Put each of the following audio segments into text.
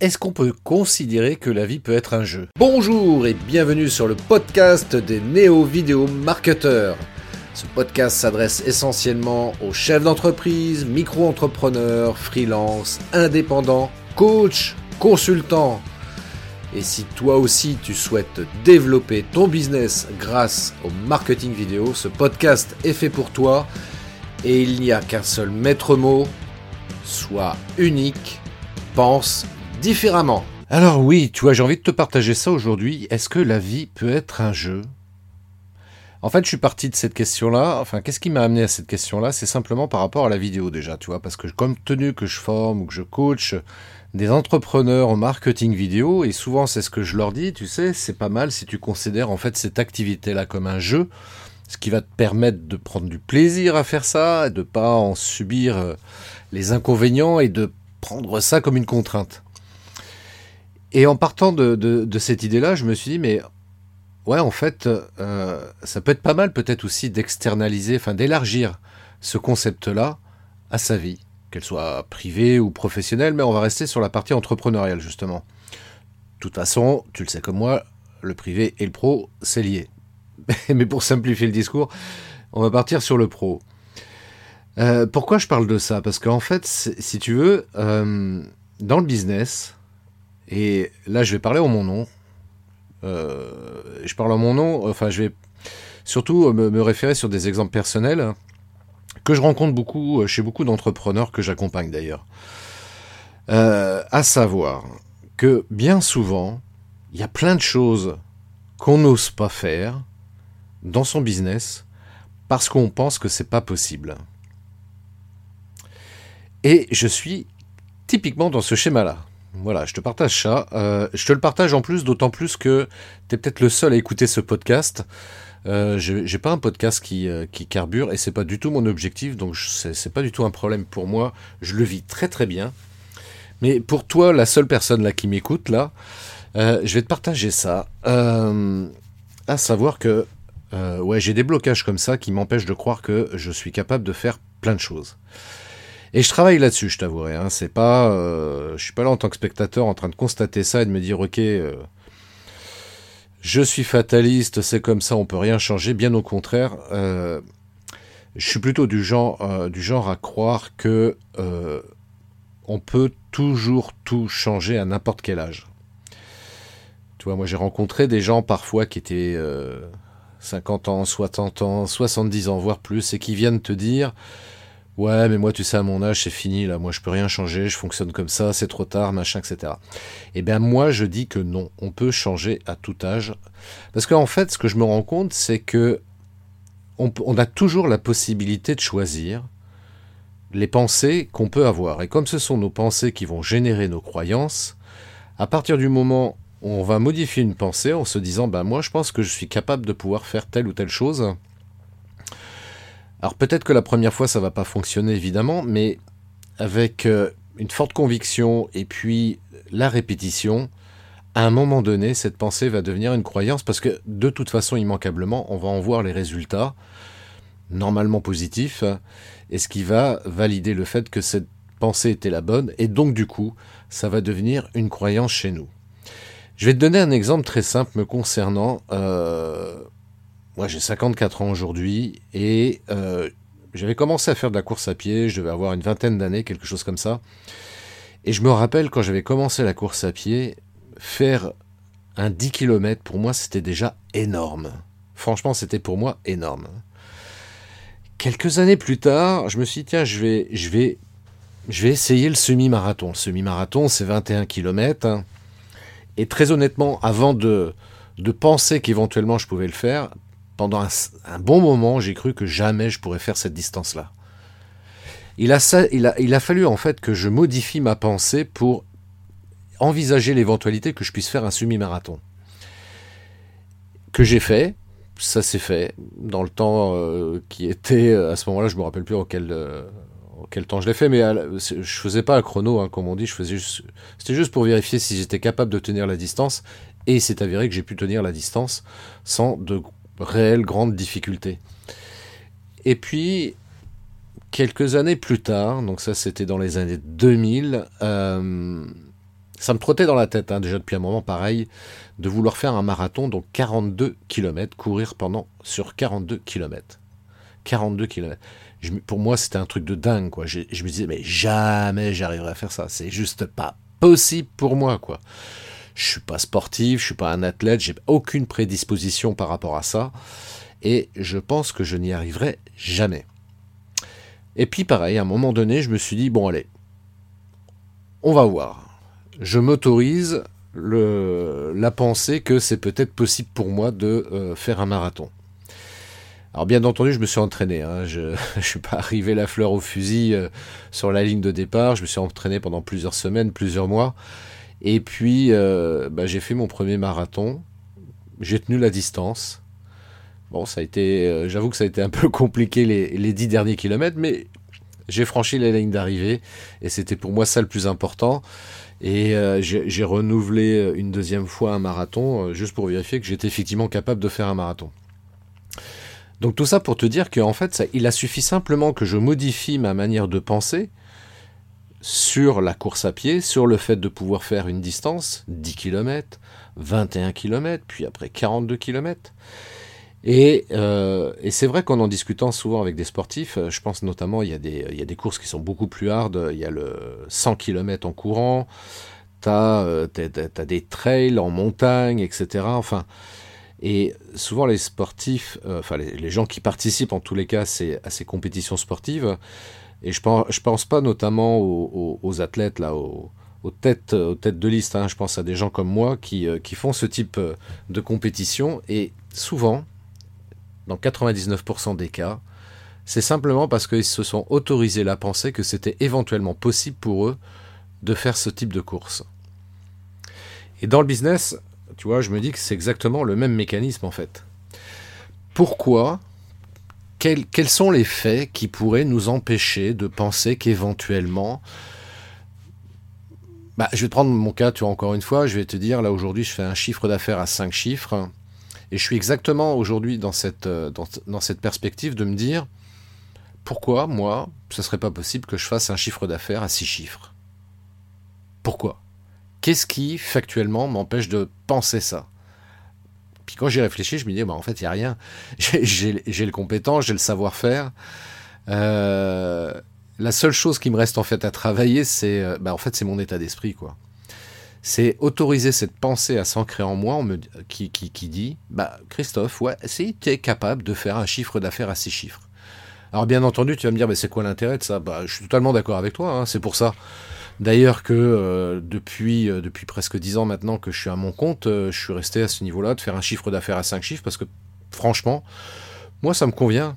Est-ce qu'on peut considérer que la vie peut être un jeu? Bonjour et bienvenue sur le podcast des néo-vidéo marketeurs. Ce podcast s'adresse essentiellement aux chefs d'entreprise, micro-entrepreneurs, freelance, indépendants, coachs, consultants. Et si toi aussi tu souhaites développer ton business grâce au marketing vidéo, ce podcast est fait pour toi et il n'y a qu'un seul maître mot, sois unique, pense différemment. Alors oui, tu vois, j'ai envie de te partager ça aujourd'hui. Est-ce que la vie peut être un jeu? En fait, je suis parti de cette question-là. Enfin, qu'est-ce qui m'a amené à cette question-là? C'est simplement par rapport à la vidéo déjà, tu vois, parce que comme tenu que je forme ou que je coach des entrepreneurs en marketing vidéo, et souvent c'est ce que je leur dis, tu sais, c'est pas mal si tu considères en fait cette activité-là comme un jeu, ce qui va te permettre de prendre du plaisir à faire ça, et de pas en subir euh, les inconvénients et de prendre ça comme une contrainte. Et en partant de, cette idée-là, je me suis dit, mais ouais, en fait, euh, ça peut être pas mal peut-être aussi d'externaliser, enfin d'élargir ce concept-là à sa vie, qu'elle soit privée ou professionnelle, mais on va rester sur la partie entrepreneuriale justement. De toute façon, tu le sais comme moi, le privé et le pro, c'est lié. mais pour simplifier le discours, on va partir sur le pro. Euh, pourquoi je parle de ça? Parce qu'en fait, si tu veux, euh, dans le business, et là, je vais parler en mon nom. Euh, je parle en mon nom, enfin, je vais surtout me, référer sur des exemples personnels que je rencontre beaucoup euh, chez beaucoup d'entrepreneurs que j'accompagne d'ailleurs. Euh, à savoir que bien souvent, il y a plein de choses qu'on n'ose pas faire dans son business parce qu'on pense que c'est pas possible. Et je suis typiquement dans ce schéma-là. Voilà, je te partage ça. Euh, je te le partage en plus, d'autant plus que tu es peut-être le seul à écouter ce podcast. Euh, j'ai pas un podcast qui, euh, qui carbure et c'est pas du tout mon objectif, donc c'est pas du tout un problème pour moi. Je le vis très très bien. Mais pour toi, la seule personne là qui m'écoute là, euh, je vais te partager ça. à savoir que ouais, j'ai des blocages comme ça qui m'empêchent de croire que je suis capable de faire plein de choses. Et je travaille là-dessus, je t'avouerai. Hein. C'est pas, euh, je suis pas là en tant que spectateur en train de constater ça et de me dire ok, euh, je suis fataliste, c'est comme ça, on peut rien changer. Bien au contraire, euh, je suis plutôt du genre, du genre à croire que on peut toujours tout changer à n'importe quel âge. Tu vois, moi j'ai rencontré des gens parfois qui étaient 50 ans, 60 ans, 70 ans, voire plus, et qui viennent te dire Ouais, mais moi, tu sais, à mon âge, c'est fini, là. Moi, je peux rien changer, je fonctionne comme ça, c'est trop tard, machin, etc. Eh bien, moi, je dis que non. On peut changer à tout âge. Parce qu'en fait, ce que je me rends compte, c'est que on, a toujours la possibilité de choisir les pensées qu'on peut avoir. Et comme ce sont nos pensées qui vont générer nos croyances, à partir du moment où on va modifier une pensée en se disant, ben, moi, je pense que je suis capable de pouvoir faire telle ou telle chose, alors peut-être que la première fois ça va pas fonctionner évidemment, mais avec euh, une forte conviction et puis la répétition, à un moment donné, cette pensée va devenir une croyance parce que de toute façon, immanquablement, on va en voir les résultats, normalement positifs, et ce qui va valider le fait que cette pensée était la bonne, et donc du coup, ça va devenir une croyance chez nous. Je vais te donner un exemple très simple me concernant. Euh, moi, j'ai 54 ans aujourd'hui et euh, j'avais commencé à faire de la course à pied, je devais avoir une vingtaine d'années, quelque chose comme ça. Et je me rappelle quand j'avais commencé la course à pied, faire un 10 km pour moi c'était déjà énorme. Franchement, c'était pour moi énorme. Quelques années plus tard, je me suis dit tiens, je vais je vais je vais essayer le semi-marathon. Le semi-marathon, c'est 21 km. Hein. Et très honnêtement, avant de, de penser qu'éventuellement je pouvais le faire, pendant un, bon moment, j'ai cru que jamais je pourrais faire cette distance-là. Il a, il, il fallu en fait que je modifie ma pensée pour envisager l'éventualité que je puisse faire un semi-marathon. Que j'ai fait, ça s'est fait dans le temps euh, qui était à ce moment-là, je me rappelle plus en quel, euh, quel temps je l'ai fait, mais je faisais pas un chrono, hein, comme on dit, je faisais c'était juste pour vérifier si j'étais capable de tenir la distance, et c'est avéré que j'ai pu tenir la distance sans de réelle grande difficulté. Et puis, quelques années plus tard, donc ça c'était dans les années 2000, euh, ça me trottait dans la tête, hein, déjà depuis un moment pareil, de vouloir faire un marathon, donc 42 km, courir pendant sur 42 km. 42 km. pour moi, c'était un truc de dingue, quoi. Je, me disais, mais jamais j'arriverai à faire ça. C'est juste pas possible pour moi, quoi. Je suis pas sportif, je suis pas un athlète, j'ai aucune prédisposition par rapport à ça. Et je pense que je n'y arriverai jamais. Et puis pareil, à un moment donné, je me suis dit, bon allez, on va voir je m'autorise la pensée que c'est peut-être possible pour moi de euh, faire un marathon. Alors bien entendu, je me suis entraîné. Hein. Je ne suis pas arrivé la fleur au fusil euh, sur la ligne de départ. Je me suis entraîné pendant plusieurs semaines, plusieurs mois. Et puis, euh, bah, j'ai fait mon premier marathon. J'ai tenu la distance. Bon, ça a été, j'avoue que ça a été un peu compliqué les, dix derniers kilomètres, mais j'ai franchi la ligne d'arrivée et c'était pour moi ça le plus important. Et euh, j'ai renouvelé euh, une deuxième fois un marathon, euh, juste pour vérifier que j'étais effectivement capable de faire un marathon. Donc tout ça pour te dire qu'en fait, il a suffi simplement que je modifie ma manière de penser sur la course à pied, sur le fait de pouvoir faire une distance, 10 km, 21 km, puis après 42 km. Euh, et, c'est vrai qu'en en discutant souvent avec des sportifs, euh, je pense notamment il y, a des, il y a des courses qui sont beaucoup plus hardes. Il y a le 100 km en courant, tu as, euh, des trails en montagne, etc. Enfin, et souvent les sportifs, enfin les, gens qui participent en tous les cas à ces, compétitions sportives, et je pense, pense pas notamment aux, athlètes là, aux, têtes, aux têtes de liste. Hein. je pense à des gens comme moi qui, qui font ce type de compétition et souvent dans 99% des cas, c'est simplement parce qu'ils se sont autorisés la pensée que c'était éventuellement possible pour eux de faire ce type de course. Et dans le business, tu vois, je me dis que c'est exactement le même mécanisme en fait. Pourquoi quels, sont les faits qui pourraient nous empêcher de penser qu'éventuellement... Bah, je vais te prendre mon cas, tu vois, encore une fois, je vais te dire, là aujourd'hui je fais un chiffre d'affaires à 5 chiffres. Et je suis exactement aujourd'hui dans cette, euh, dans, cette perspective de me dire pourquoi, moi, ce serait pas possible que je fasse un chiffre d'affaires à six chiffres? Pourquoi? Qu'est-ce qui, factuellement, m'empêche de penser ça? Quand j'y réfléchi, je me dis, bah, en fait, il n'y a rien. J'ai le compétent, j'ai le savoir-faire. Euh, la seule chose qui me reste en fait à travailler, c'est euh, bah, en fait, mon état d'esprit, quoi c'est autoriser cette pensée à s'ancrer en moi qui, dit bah Christophe, ouais, si tu es capable de faire un chiffre d'affaires à six chiffres. Alors bien entendu, tu vas me dire, mais c'est quoi l'intérêt de ça? Bah, Je suis totalement d'accord avec toi, hein, c'est pour ça. D'ailleurs que euh, depuis, euh, depuis presque dix ans maintenant que je suis à mon compte, euh, je suis resté à ce niveau-là, de faire un chiffre d'affaires à cinq chiffres, parce que franchement, moi ça me convient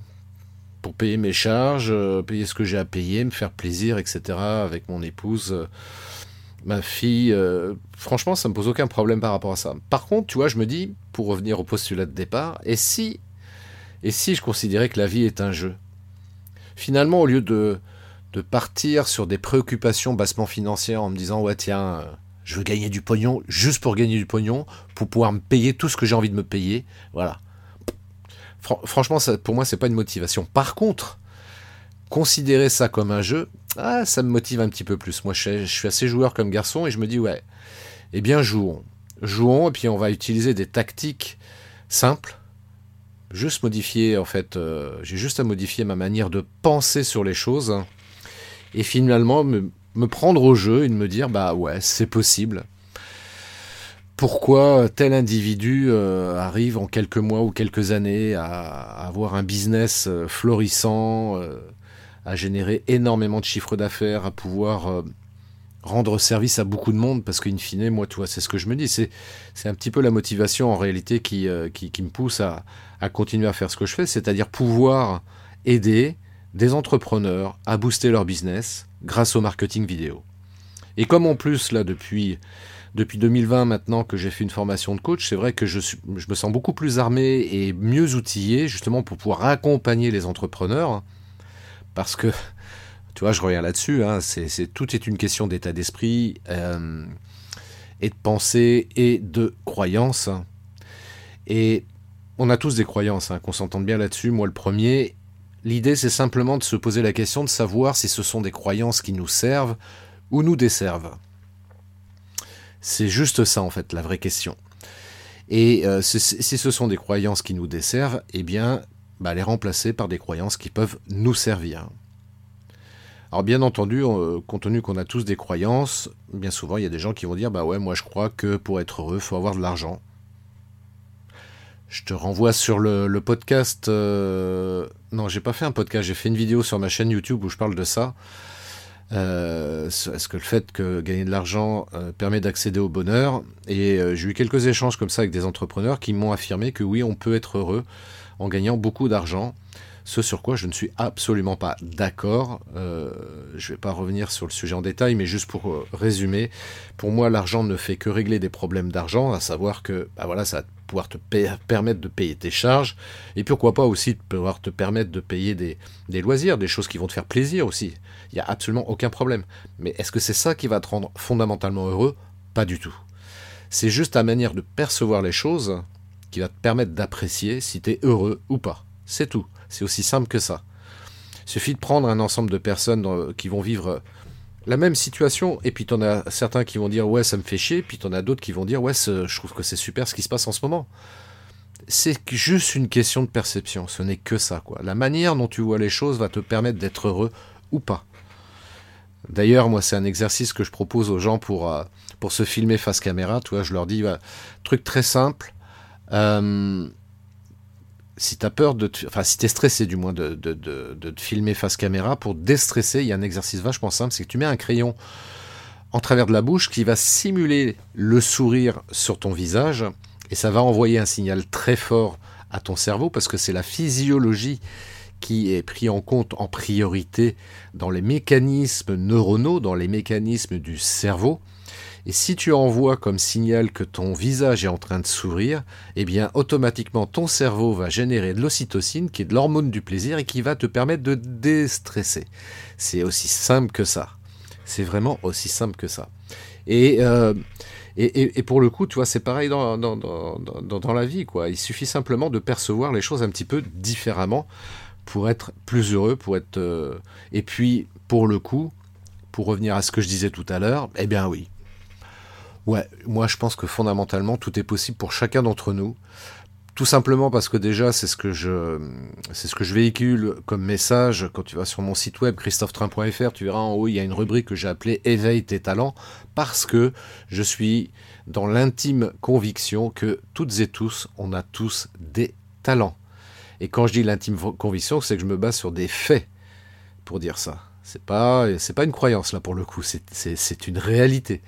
pour payer mes charges, payer ce que j'ai à payer, me faire plaisir, etc. avec mon épouse ma fille, franchement, ça me pose aucun problème par rapport à ça. Par contre, tu vois, je me dis, pour revenir au postulat de départ, et si, et si je considérais que la vie est un jeu? Finalement, au lieu de, de partir sur des préoccupations bassement financières en me disant, ouais, tiens, euh, je veux gagner du pognon juste pour gagner du pognon, pour pouvoir me payer tout ce que j'ai envie de me payer, voilà. franchement, pour moi, c'est pas une motivation. Par contre, considérer ça comme un jeu, ah, ça me motive un petit peu plus. Moi, je, suis assez joueur comme garçon et je me dis, ouais, eh bien, jouons. Jouons et puis on va utiliser des tactiques simples. Juste modifier, en fait, euh, j'ai juste à modifier ma manière de penser sur les choses. Et finalement, me, prendre au jeu et me dire, bah ouais, c'est possible. Pourquoi tel individu euh, arrive en quelques mois ou quelques années à, avoir un business euh, florissant à générer énormément de chiffres d'affaires, à pouvoir euh, rendre service à beaucoup de monde, parce qu'in fine, moi, tu vois, c'est ce que je me dis, c'est, un petit peu la motivation en réalité qui, euh, me pousse à, continuer à faire ce que je fais, c'est-à-dire pouvoir aider des entrepreneurs à booster leur business grâce au marketing vidéo. Et comme en plus, là, depuis, depuis 2020 maintenant que j'ai fait une formation de coach, c'est vrai que je, je me sens beaucoup plus armé et mieux outillé justement pour pouvoir accompagner les entrepreneurs parce que, tu vois, je reviens là-dessus, hein, c'est, tout est une question d'état d'esprit euh, et de pensée et de croyance. Et on a tous des croyances, hein, qu'on s'entende bien là-dessus, moi le premier. L'idée, c'est simplement de se poser la question de savoir si ce sont des croyances qui nous servent ou nous desservent. C'est juste ça en fait la vraie question. Et euh, si ce sont des croyances qui nous desservent, eh bien, bah, les remplacer par des croyances qui peuvent nous servir. Alors bien entendu, euh, compte tenu qu'on a tous des croyances, bien souvent il y a des gens qui vont dire bah ouais moi je crois que pour être heureux faut avoir de l'argent. Je te renvoie sur le, podcast. Euh, non, j'ai pas fait un podcast, j'ai fait une vidéo sur ma chaîne YouTube où je parle de ça. Euh, est-ce que le fait que gagner de l'argent euh, permet d'accéder au bonheur Et j'ai eu quelques échanges comme ça avec des entrepreneurs qui m'ont affirmé que oui, on peut être heureux en gagnant beaucoup d'argent. Ce sur quoi je ne suis absolument pas d'accord. je ne vais pas revenir sur le sujet en détail, mais juste pour résumer, pour moi, l'argent ne fait que régler des problèmes d'argent, à savoir que bah voilà, ça pouvoir te permettre de payer tes charges, et pourquoi pas aussi de pouvoir te permettre de payer des, des loisirs, des choses qui vont te faire plaisir aussi. Il n'y a absolument aucun problème. Mais est-ce que c'est ça qui va te rendre fondamentalement heureux? Pas du tout. C'est juste ta manière de percevoir les choses qui va te permettre d'apprécier si tu es heureux ou pas. C'est tout. C'est aussi simple que ça. Il suffit de prendre un ensemble de personnes qui vont vivre la même situation, et puis t'en as certains qui vont dire ouais ça me fait chier, puis t'en as d'autres qui vont dire ouais je trouve que c'est super ce qui se passe en ce moment. C'est juste une question de perception, ce n'est que ça quoi. La manière dont tu vois les choses va te permettre d'être heureux ou pas. D'ailleurs, moi, c'est un exercice que je propose aux gens pour, euh, pour se filmer face caméra. Je leur dis, truc très simple. Euh, si tu as peur de enfin si tu es stressé du moins de, de, de, te filmer face caméra, pour déstresser, il y a un exercice vachement simple, c'est que tu mets un crayon en travers de la bouche qui va simuler le sourire sur ton visage et ça va envoyer un signal très fort à ton cerveau parce que c'est la physiologie qui est pris en compte en priorité dans les mécanismes neuronaux, dans les mécanismes du cerveau. Et si tu envoies comme signal que ton visage est en train de sourire, eh bien automatiquement ton cerveau va générer de l'ocytocine, qui est de l'hormone du plaisir et qui va te permettre de déstresser. C'est aussi simple que ça. C'est vraiment aussi simple que ça. Et, euh, et, pour le coup, tu vois, c'est pareil dans, dans, dans, dans, la vie. quoi. Il suffit simplement de percevoir les choses un petit peu différemment pour être plus heureux, pour être... Euh, et puis, pour le coup, pour revenir à ce que je disais tout à l'heure, eh bien oui, Ouais, moi je pense que fondamentalement tout est possible pour chacun d'entre nous. Tout simplement parce que déjà c'est ce que je c'est ce que je véhicule comme message quand tu vas sur mon site web christophetrain.fr, tu verras en haut il y a une rubrique que j'ai appelée éveille tes talents parce que je suis dans l'intime conviction que toutes et tous on a tous des talents. Et quand je dis l'intime conviction, c'est que je me base sur des faits pour dire ça. C'est pas c'est pas une croyance là pour le coup, c'est une réalité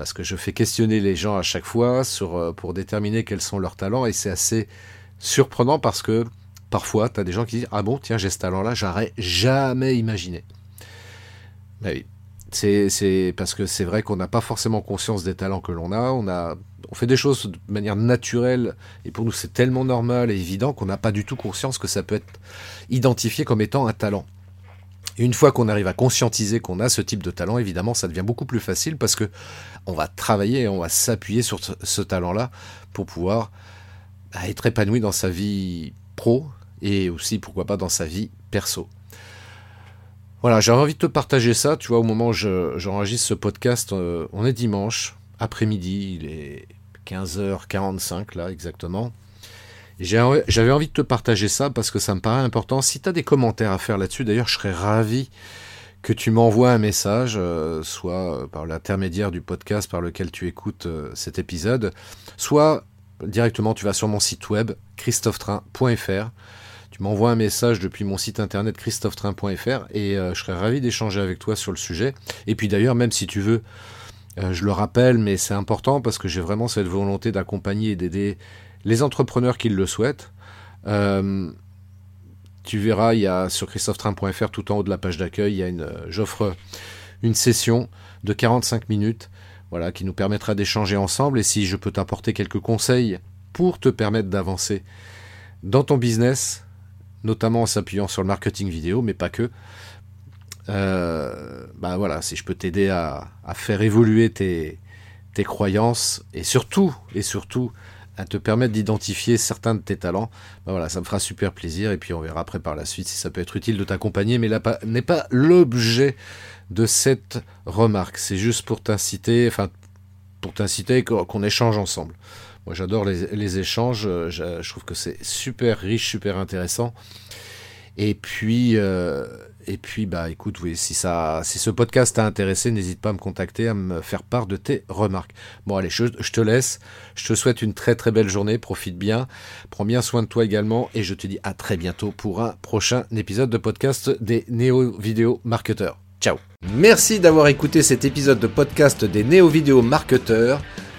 parce que je fais questionner les gens à chaque fois euh, pour déterminer quels sont leurs talents, et c'est assez surprenant parce que parfois, tu as des gens qui disent Ah bon, tiens, j'ai ce talent-là, j'aurais jamais imaginé. Ben oui, c'est parce que c'est vrai qu'on n'a pas forcément conscience des talents que l'on a. On, a. on fait des choses de manière naturelle, et pour nous, c'est tellement normal et évident qu'on n'a pas du tout conscience que ça peut être identifié comme étant un talent une fois qu'on arrive à conscientiser qu'on a ce type de talent, évidemment, ça devient beaucoup plus facile parce que on va travailler, on va s'appuyer sur ce talent-là pour pouvoir bah, être épanoui dans sa vie pro et aussi, pourquoi pas, dans sa vie perso. Voilà, j'avais envie de te partager ça. Tu vois, au moment où j'enregistre ce podcast, euh, on est dimanche, après-midi, il est 15h45 là exactement. J'avais envie de te partager ça parce que ça me paraît important. Si tu as des commentaires à faire là-dessus, d'ailleurs, je serais ravi que tu m'envoies un message, euh, soit par l'intermédiaire du podcast par lequel tu écoutes euh, cet épisode, soit directement tu vas sur mon site web christophetrain.fr. Tu m'envoies un message depuis mon site internet christophetrain.fr et euh, je serais ravi d'échanger avec toi sur le sujet. Et puis d'ailleurs, même si tu veux, je le rappelle, mais c'est important parce que j'ai vraiment cette volonté d'accompagner et d'aider les entrepreneurs qui le souhaitent. Euh, tu verras, il y a sur christophetrain.fr tout en haut de la page d'accueil, il y a une, euh, j'offre une session de 45 minutes, voilà, qui nous permettra d'échanger ensemble. Et si je peux t'apporter quelques conseils pour te permettre d'avancer dans ton business, notamment en s'appuyant sur le marketing vidéo, mais pas que. Euh, bah voilà, si je peux t'aider à, faire évoluer tes, tes croyances et surtout, et surtout, à te permettre d'identifier certains de tes talents, ben voilà, ça me fera super plaisir et puis on verra après par la suite si ça peut être utile de t'accompagner, mais là n'est pas l'objet de cette remarque. C'est juste pour t'inciter, enfin pour t'inciter qu'on échange ensemble. Moi, j'adore les, échanges. Je, trouve que c'est super riche, super intéressant. Et puis, euh, et puis, bah, écoute, oui, si ça, si ce podcast t'a intéressé, n'hésite pas à me contacter, à me faire part de tes remarques. Bon, allez, je, te laisse. Je te souhaite une très très belle journée. Profite bien. Prends bien soin de toi également. Et je te dis à très bientôt pour un prochain épisode de podcast des Néo Vidéo Marketeurs. Ciao. Merci d'avoir écouté cet épisode de podcast des Néo Vidéo Marketeurs.